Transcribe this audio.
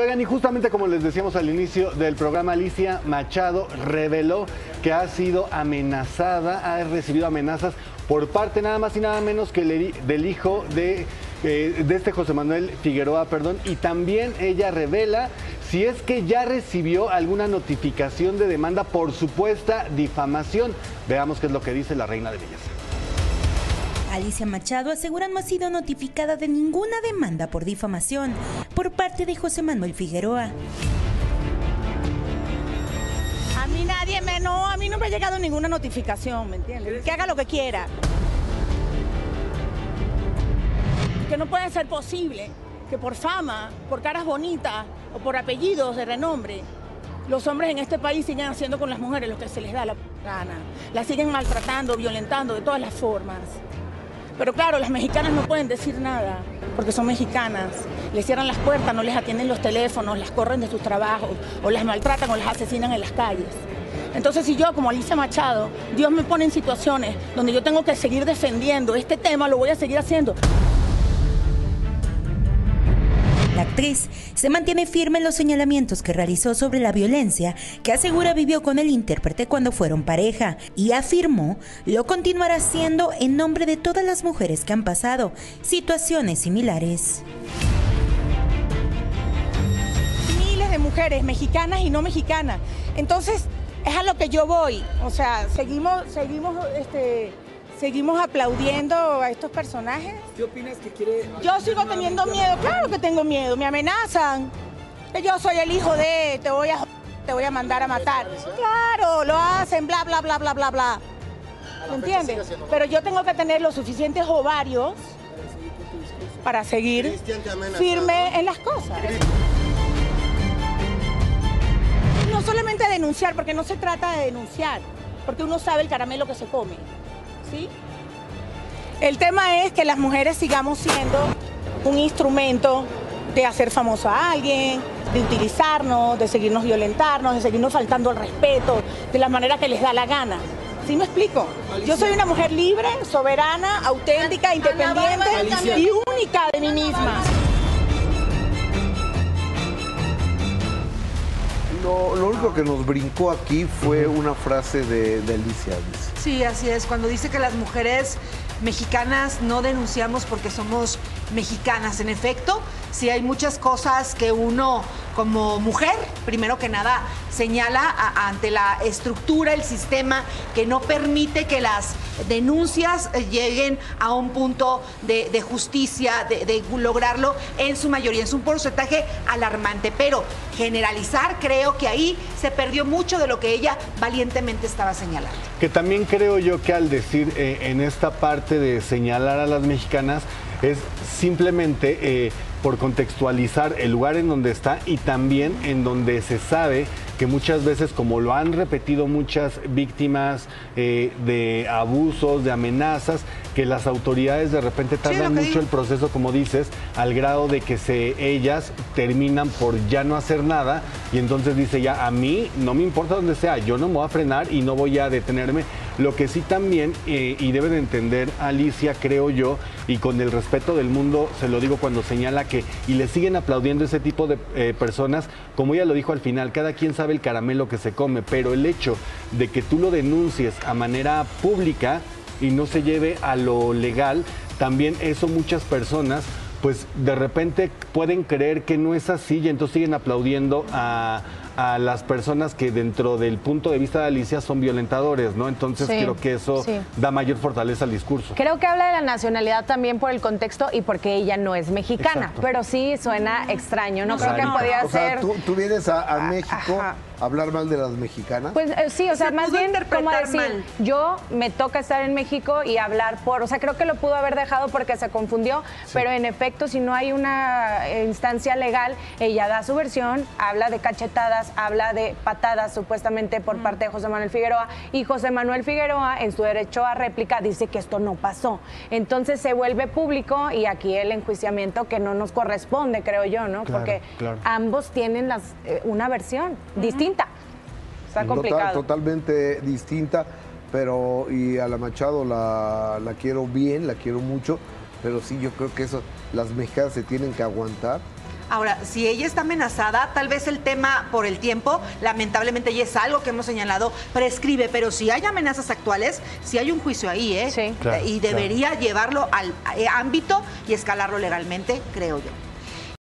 Oigan, y justamente como les decíamos al inicio del programa, Alicia Machado reveló que ha sido amenazada, ha recibido amenazas por parte nada más y nada menos que del hijo de, eh, de este José Manuel Figueroa, perdón, y también ella revela si es que ya recibió alguna notificación de demanda por supuesta difamación. Veamos qué es lo que dice la reina de belleza. Alicia Machado asegura no ha sido notificada de ninguna demanda por difamación por parte de José Manuel Figueroa. A mí nadie me, no, a mí no me ha llegado ninguna notificación, ¿me entiendes? Que haga lo que quiera. Que no puede ser posible que por fama, por caras bonitas o por apellidos de renombre, los hombres en este país sigan haciendo con las mujeres lo que se les da la gana. Las siguen maltratando, violentando de todas las formas. Pero claro, las mexicanas no pueden decir nada, porque son mexicanas. Les cierran las puertas, no les atienden los teléfonos, las corren de sus trabajos, o las maltratan o las asesinan en las calles. Entonces, si yo, como Alicia Machado, Dios me pone en situaciones donde yo tengo que seguir defendiendo este tema, lo voy a seguir haciendo. Se mantiene firme en los señalamientos que realizó sobre la violencia que asegura vivió con el intérprete cuando fueron pareja y afirmó lo continuará haciendo en nombre de todas las mujeres que han pasado situaciones similares. Miles de mujeres mexicanas y no mexicanas. Entonces, es a lo que yo voy. O sea, seguimos, seguimos este, seguimos aplaudiendo a estos personajes. ¿Qué opinas que quiere.? Yo sigo teniendo miedo, claro que tengo miedo, me amenazan. Que yo soy el hijo de, te voy a te voy a mandar a matar. Claro, lo hacen, bla, bla, bla, bla, bla, bla. ¿Me entiendes? Pero yo tengo que tener los suficientes ovarios para seguir firme en las cosas. No solamente denunciar, porque no se trata de denunciar, porque uno sabe el caramelo que se come. ¿Sí? El tema es que las mujeres sigamos siendo un instrumento de hacer famoso a alguien, de utilizarnos, de seguirnos violentarnos, de seguirnos faltando el respeto, de la manera que les da la gana. ¿Sí me explico? Yo soy una mujer libre, soberana, auténtica, independiente y única de mí único que nos brincó aquí fue una frase de, de Alicia. Sí, así es. Cuando dice que las mujeres mexicanas no denunciamos porque somos mexicanas. En efecto, sí hay muchas cosas que uno como mujer, primero que nada, señala ante la estructura, el sistema que no permite que las denuncias eh, lleguen a un punto de, justicia, de, lograrlo en su mayoría. Es un porcentaje alarmante, pero generalizar creo que ahí se perdió mucho de lo que ella valientemente estaba señalando. Que también creo yo que al decir eh, en esta parte de señalar a las mexicanas es simplemente eh, por contextualizar el lugar en donde está y también en donde se sabe que muchas veces, como lo han repetido muchas víctimas eh, de abusos, de amenazas, que las autoridades de repente tardan mucho el proceso, como dices, al grado de que se, ellas terminan por ya no hacer nada y entonces dice ya, a mí no me importa dónde sea, yo no me voy a frenar y no voy a detenerme. Lo que sí también, eh, y debe de entender Alicia, creo yo, y con el respeto del mundo, se lo digo cuando señala que, y le siguen aplaudiendo ese tipo de eh, personas, como ella lo dijo al final, cada quien sabe el caramelo que se come, pero el hecho de que tú lo denuncies a manera pública y no se lleve a lo legal, también eso muchas personas pues de repente pueden creer que no es así y entonces siguen aplaudiendo a, a las personas que dentro del punto de vista de Alicia son violentadores, ¿no? Entonces creo que eso da mayor fortaleza al discurso. Creo que habla de la nacionalidad también por el contexto y porque ella no es mexicana, pero sí suena extraño, no creo que podía ser... Tú, tú, vienes a, México hablar mal de las mexicanas? Pues eh, sí, o sea, más bien como decir, yo me toca estar en México y hablar por, o sea, creo que lo pudo haber dejado porque se confundió, pero en efecto, si no hay una instancia legal, ella da su versión, habla de cachetadas, habla de patadas supuestamente por parte de José Manuel Figueroa y José Manuel Figueroa en su derecho a réplica dice que esto no pasó. Entonces se vuelve público y aquí el enjuiciamiento que no nos corresponde, creo yo, ¿no? porque ambos tienen las, eh, una versión distinta Está complicado. totalmente distinta, pero y a la Machado la, la, quiero bien, la quiero mucho, pero sí yo creo que eso, las mexicanas se tienen que aguantar Ahora, si ella está amenazada, tal vez el tema por el tiempo, lamentablemente, y es algo que hemos señalado, prescribe, pero si hay amenazas actuales, si hay un juicio ahí, ¿eh? Sí. Claro, y debería llevarlo al eh, ámbito y escalarlo legalmente, creo yo.